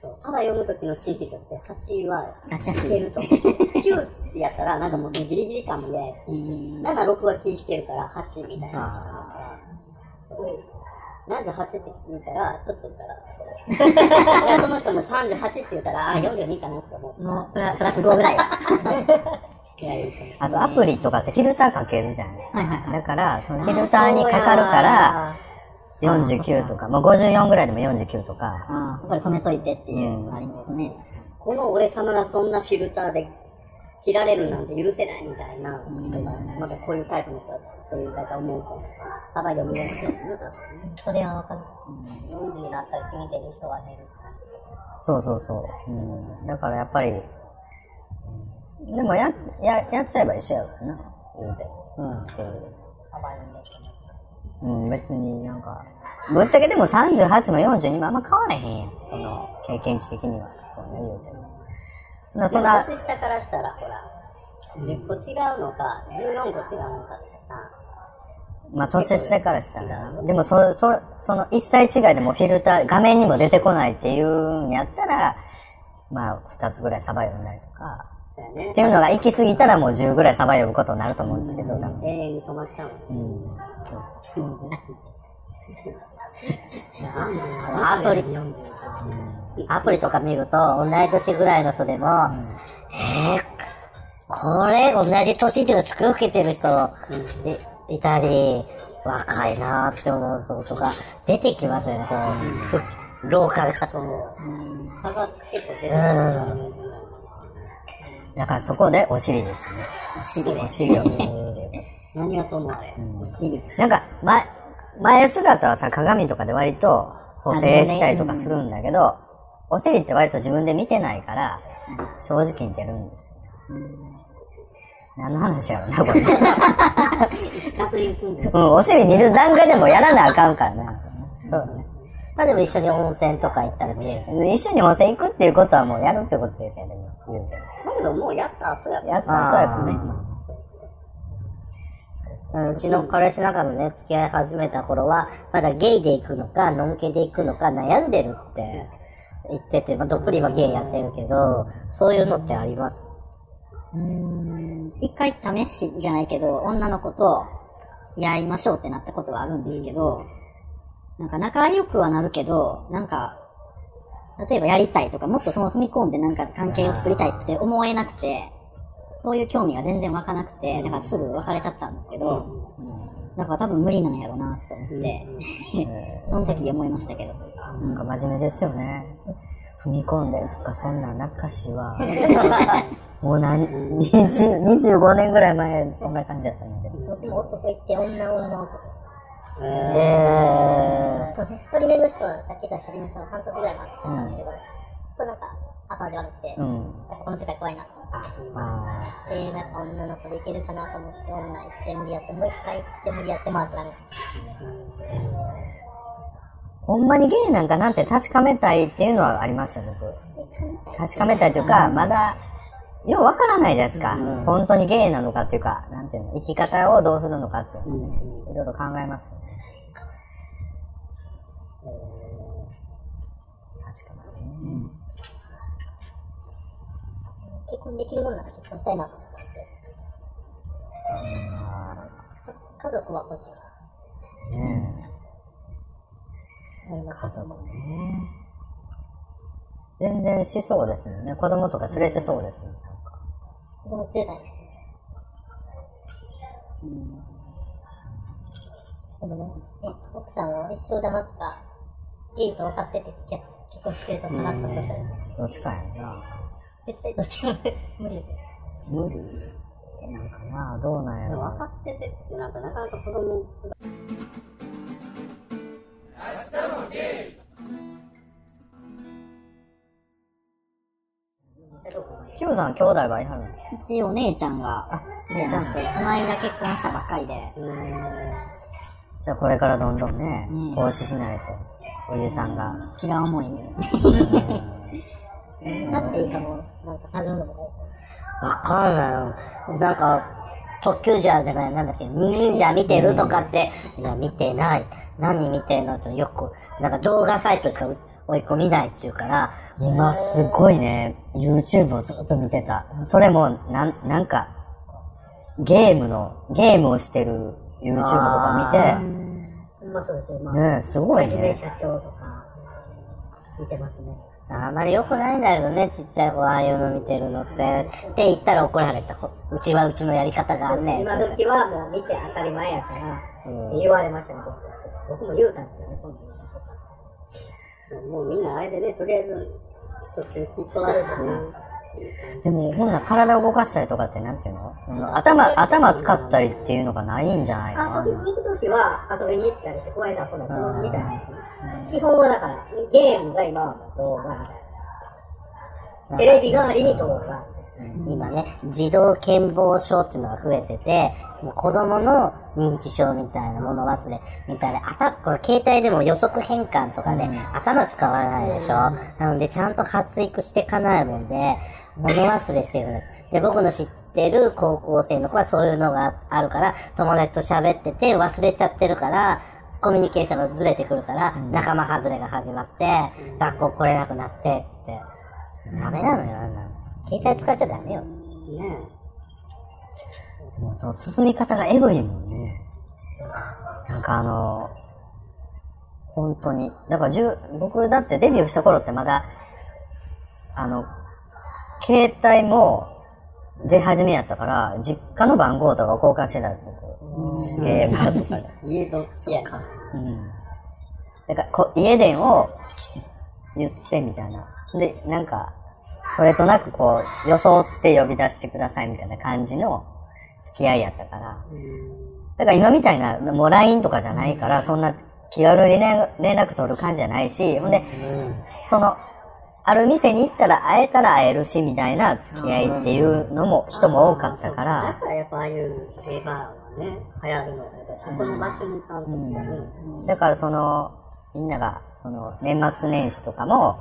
B: そう、サバ読む時の心理として、8は
E: 出しやすい
B: いけると。9ってやったら、なんかもうそのギリギリ感も嫌やし、7、6は気引けるから8みたいな。そう78って聞いたら、ちょっと言ったら、いやその人も38って言ったら、あ、42かなって思って。
E: もうプラス5ぐらい
A: あとアプリとかってフィルターかけるじゃないですか。
E: はいはいはい
A: だから、そのフィルターにかかるから、49とか、まあ54ぐらいでも49とか、
E: ああ、そこで止めといてっていうのがありますね。
B: この俺様がそんなフィルターで切られるなんて許せないみたいな、まだこういうタイプの人はそういう方思うと思うから、サバ読みやすいよね、
C: それはわかる。40になったら急に出る人が出る。
A: そうそうそう。うん、だからやっぱり、でもや、や、やっちゃえば一緒やろな、言うて。うん、っていう。
C: サバ読んで。
A: うん、別になんか、ぶっちゃけでも38も42もあんま変わらへんやん。その、経験値的には。そうね、言うても。なそんな、
B: 年下からしたらほら、10個違うのか、14個違うのかってさ、
A: まあ、年下からしたらな。でも、そ、そ、その一切違いでもフィルター、画面にも出てこないっていうんやったら、まあ、二つぐらいサバ読んだりとか、
B: ね
A: っていうのが行き過ぎたらもう10ぐらいサバ読むことになると思うんですけど、多分。
B: 永遠に止まっちゃう。
A: うん。
F: アプ リ、アプリとか見ると、同い年ぐらいの人でも、えー、これ同じ年っていうのすごい受けてる人いいたり、若いなーって思う人とか出てきますよね、こう、ふローカルが。
B: 差が結構出てくるからね。
A: だからそこでお尻ですね。
E: お尻
A: お尻を見る。
B: 何はともあれ？
E: お尻。
A: なんか、前、前姿はさ、鏡とかで割と補正したりとかするんだけど、お尻って割と自分で見てないから、正直に出るんですよね。何の話やろな、これ。うん、お尻見る段階でもやらなあかんからな。そうだね。
F: まあでも一緒に温泉とか行ったら見れるじゃん。
A: 一緒に温泉行くっていうことはもうやるってことですよね、言うて。
B: だけどもうやった後や
A: やった人やとね。
F: うんうちの彼氏なんかのね、付き合い始めた頃は、まだゲイで行くのか、ノンケで行くのか悩んでるって言ってて、まあどっぷりはゲイやってるけど、そういうのってあります？
E: うーん。一回試しじゃないけど、女の子と付き合いましょうってなったことはあるんですけど、なんか仲良くはなるけど、なんか、例えばやりたいとか、もっとその踏み込んでなんか関係を作りたいって思えなくて、そういう興味が全然湧かなくて、だからすぐ別れちゃったんですけど、だから多分無理なんやろうなと思って、その時思いましたけど。
A: なんか真面目ですよね。踏み込んでるとか、そんなん懐かしいわ。もう何、20 25年ぐらい前、そんな感じだったので。
C: 僕も男行って女女男。
F: え
C: そうです一人目の人は、さっき言った一人目の人は半年ぐらい前付き合ったんですけど、ちょっとなんか、後味悪くて、
A: うん。
C: やっぱこの世界怖いなと思って。
A: あ
C: で、なんか女の子でいけるかなと思って、女行って無理やって、もう一回行って無理やって回ってダメ。
A: ーほんまにゲイなんかなんて確かめたいっていうのはありました、僕。確かめたいというか、まだ、ようわからないじゃないですか。本当にゲイなのかっていうか、なんていうの、生き方をどうするのかっていうのをね、いろいろ考えますよね。確かにね。
C: 結婚できるもんなら結婚したいなと思ってて。家族は欲しい。
A: ね
C: 思いました。そう
A: 全然しそうですよね。子供とか連れてそうですよね。
C: 子供連れたいですね。でもね、ね奥さんを一生黙ったゲイと分かってて付き合って結婚してくれたらさらっとしたでしょ。
A: どっちかやな。
C: 絶対どっちも無理。
A: 無理。なんかな、どうなんやろ。
B: 分かっててってなんかなかなか子供を作ら
A: キヨさん兄弟はいはるの？
E: うちお姉ちゃんがいまして、この間結婚したばっかりで、
A: じゃあこれからどんどんね、
E: うん
A: 投資しないと、おじさんが。
E: 違う思いに。
C: なっていいかも、なんか探るのもね。
F: わかんないよ。なんか、特急じゃじゃない、なんだっけ、忍者見てるとかって、いや、見てない。何見てんのってよく、なんか動画サイトしか追い込みないって言うから、
A: 今すごいね、YouTube をずっと見てた。それも、なん、なんか、ゲームの、ゲームをしてる YouTube とか見
B: まあそうですよ、まあ。
A: て、ねすごい
B: はじめ
A: ね。
B: 社長とか、見てますね。
F: あんまり良くないんだけどね、ちっちゃい子ああいうの見てるのって。って言ったら怒られた。ほうちはうちのやり方があんねん。
B: 今時はもう見て当たり前やから、って言われましたね、僕。僕も言うたんですよね、今度。もうみんなあれでね、とりあえず、そっちに聞き取られてね。
A: でも、ほんなら体を動かしたりとかってなんていうの？その頭、頭使ったりっていうのがないんじゃないかな
B: 遊。びに行くときは遊びに行ったりして、こうやって遊んだりするみたいなんですね。基本はだから、ゲームが今は動画。テレビ代わりに動画。
F: 今ね、児童健忘症っていうのが増えてて、もう子供の認知症みたいな物忘れみたいな、あた、これ携帯でも予測変換とかで、頭使わないでしょ、なのでちゃんと発育していかないもんで、物忘れしてる。で、僕の知ってる高校生の子はそういうのがあるから、友達と喋ってて忘れちゃってるから、コミュニケーションがずれてくるから、仲間外れが始まって、学校来れなくなってって。ダメなのよ、あんなの。携帯使っちゃダメよ。
B: ね
A: もうその進み方がエグいもんね。なんかあの、本当に。だからじゅ僕だってデビューした頃ってまだ、あの、携帯も出始めやったから、実家の番号とか交換してたんですよ。ゲームとかで。
B: 家と付き合い。
A: うん。だからこ、家電を言ってみたいな。で、なんか、それとなくこう、装って呼び出してくださいみたいな感じの付き合いやったから。だから今みたいな、もう LINE とかじゃないから、そんな気軽に連連絡取る感じじゃないし、ほんで、その、ある店に行ったら会えたら会えるし、みたいな付き合いっていうのも、人も多かったか
B: だ
A: ら、
B: からやっぱああいうゲーバーはね、流行るので、そこの場所にちゃんと来たね。
A: だからその、みんなが、その、年末年始とかも、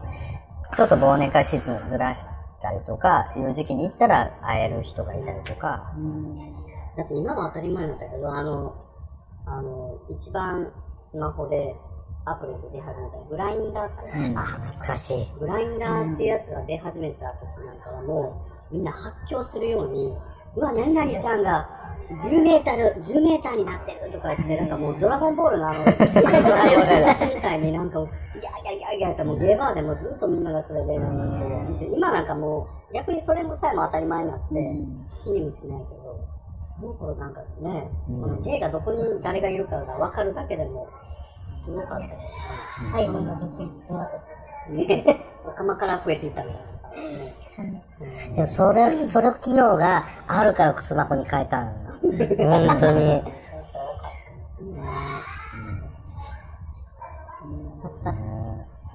A: ちょっと忘年会シーズンずらしたりとか、いう時期に行ったら会える人がいたりとか、
B: だって今は当たり前なんだけど、あの、あの、一番スマホでアプリで出始めたグラインダーって、
F: あ、懐かしい。
B: グラインダーっていうやつが出始めた時なんかはもう、みんな発狂するように、うわ、何々ちゃんが10メーター、10メーターになってるとか言って、なんかもうドラゴンボールのあの、ドラゴンみたいになんかもう、ギャーギャーギャーギャーってもうゲーバーでもずっとみんながそれでなんか今なんかもう、逆にそれもさえも当たり前になって、気にもしないけど、この頃なんかね、このゲイがどこに誰がいるかが分かるだけでも、すごかったよね。
C: iPhone の時にスマホ
B: ね、お釜から増えてたみたいな。
F: でもそれ、それ機能があるからスマホに変えたのよ。本当に。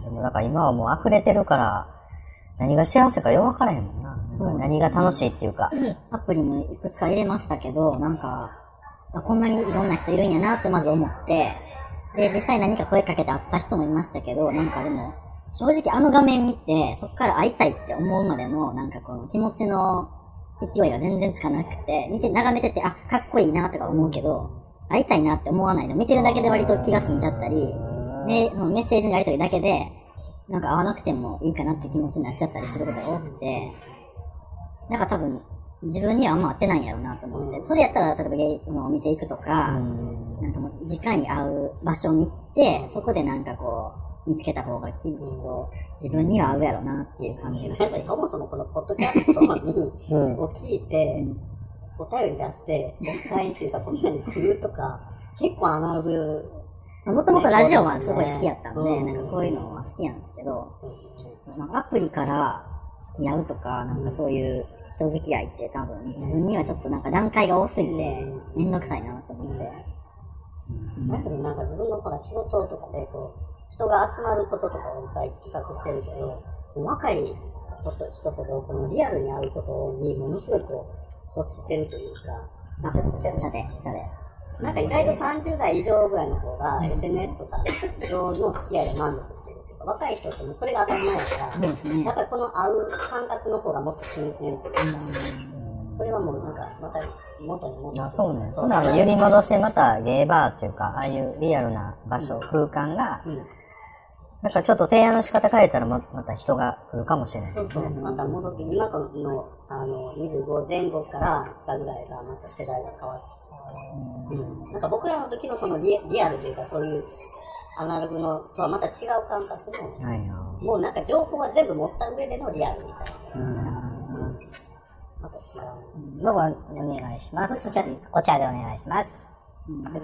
A: でもだから今はもう溢れてるから、何が幸せかよくわからへんもんな。何が楽しいっていうか。
E: アプリもいくつか入れましたけど、なんか、あこんなにいろんな人いるんやなってまず思って、で、実際何か声かけて会った人もいましたけど、なんかでも、正直あの画面見て、そっから会いたいって思うまでの、なんかこの気持ちの勢いが全然つかなくて、見て、眺めてて、あ、かっこいいなとか思うけど、会いたいなって思わないの。見てるだけで割と気が済んじゃったり、で、そのメッセージのやりとりだけで、なんか会わなくてもいいかなって気持ちになっちゃったりすることが多くて、なんか多分、自分にはあんま合ってないんやろうなと思って、それやったら、例えばゲイのお店行くとか、なんかもう、直に会う場所に行って、そこでなんかこう、見つけた方が気分を、自分には合うやろうなっていう感じがする。
B: やっぱ。りそもそもこのポッドキャストに、を聞いて、お便り出して、絶対っていうかこんなに来るとか、結構アナログ、
E: もともとラジオはすごい好きやったんで、
B: うん
E: なんかこういうのは好きなんですけど、アプリから付き合うとか、なんかそういう人付き合いって多分自分にはちょっとなんか段階が多すぎて、めんどくさいなと思って。
B: だけどなんか自分のほら仕事とかでこう、人が集まることとかをいっぱい企画してるけど、若い人と人ほどこのリアルに会うことにものすごいこう、欲してるというか、
E: あ、ちょっと、ちょっと、ちょっと、ちょっと。
B: なんか意外と30代以上ぐらいの方が SNS とか上の付き合いで満足してる若い人ってもうそれが当たり前だから、
E: ね
B: やっぱりこの会う感覚の方がもっと新鮮っていうか、それはもうなんか、また元に戻
A: あそうね。ほな、揺り戻してまたゲーバーっていうか、ああいうリアルな場所、空間が、
B: うん。
A: なんかちょっと提案の仕方変えたらままた人が来るかもしれない。
B: そうそう、また戻って、今の、あの、25前後から下ぐらいがまた世代が変わって、うん。なんか僕らの時のそのリリアルというか、そういうアナログのとはまた違う感覚の、
A: はいよ。
B: もうなんか情報は全部持った上でのリアルみたいな。また違う。
F: 僕はお願いします。お茶でお茶でお願いします。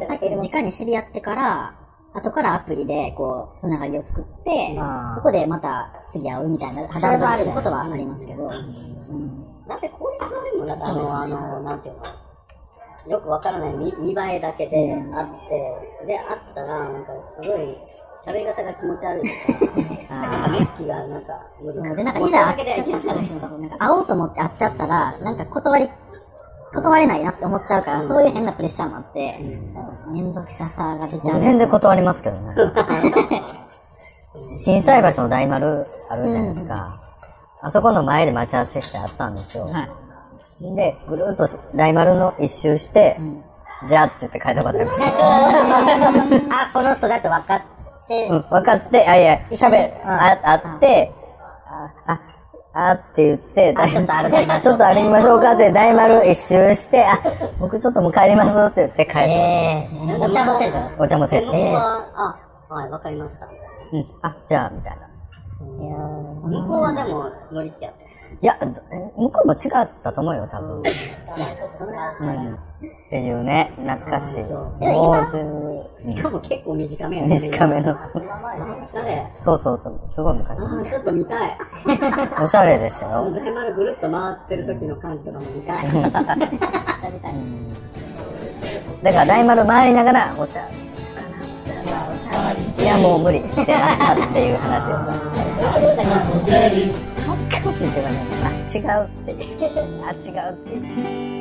E: さっき直に知り合ってから、後からアプリでこう、つながりを作ってそこでまた次会うみたいな、肌触りすることはありますけど、
B: だってこういうのでも、なんかあの、あの、なんていうの、よくわからない見見栄えだけであって、で、あったら、なんかすごい、喋り方が気持ち悪いとか、なんか目つきがなんか無理
E: そうで、なんか
B: も
E: いうざ会っちゃったら、そうそうなんか会おうと思って会っちゃったら、なんか断り、断れないなって思っちゃうから、そういう変なプレッシャーもあって、めんどくささが出ちゃう。
A: 僕全然断りますけどね。震災橋の大丸あるじゃないですか。あそこの前で待ち合わせしてあったんですよ。
E: はい。
A: で、ぐるっと大丸の一周して、じゃあって言って帰ったことあります。
F: あ、この人だと分かって、
A: うん、分かって、あ、いや、喋、あ、あって、あ、あ、あって言って、
F: あちょっと歩きましょう
A: ちょっと歩きましょうかって、大丸一周して、あ、僕ちょっともう帰りますって言って帰って、
F: えー、お茶もせず。
A: お茶もせず、
B: 僕は、あ、はい、わかりました。
A: うん、あ、じゃあ、みたいな。
F: いやー
B: 向こうはでも乗り気やった。
A: いや、ず向こうも違ったと思うよ、多分。
B: そんな、
A: うん。っていうね、懐かしい。もう
B: しかも結構短めや
A: 10、
B: ね。
A: 短めの。
B: なんかそれ、
A: そうそうそう、すごい昔。
B: ちょっと見たい。
A: おしゃれでしたよ。
B: 大丸ぐるっと回ってる時の感じとかも見たい。
A: だから大丸回りながら、お茶、いや、もう無理ってなったっていう話をさ。恥ずかしいっていうかね、あ、違うって。あ、違うって。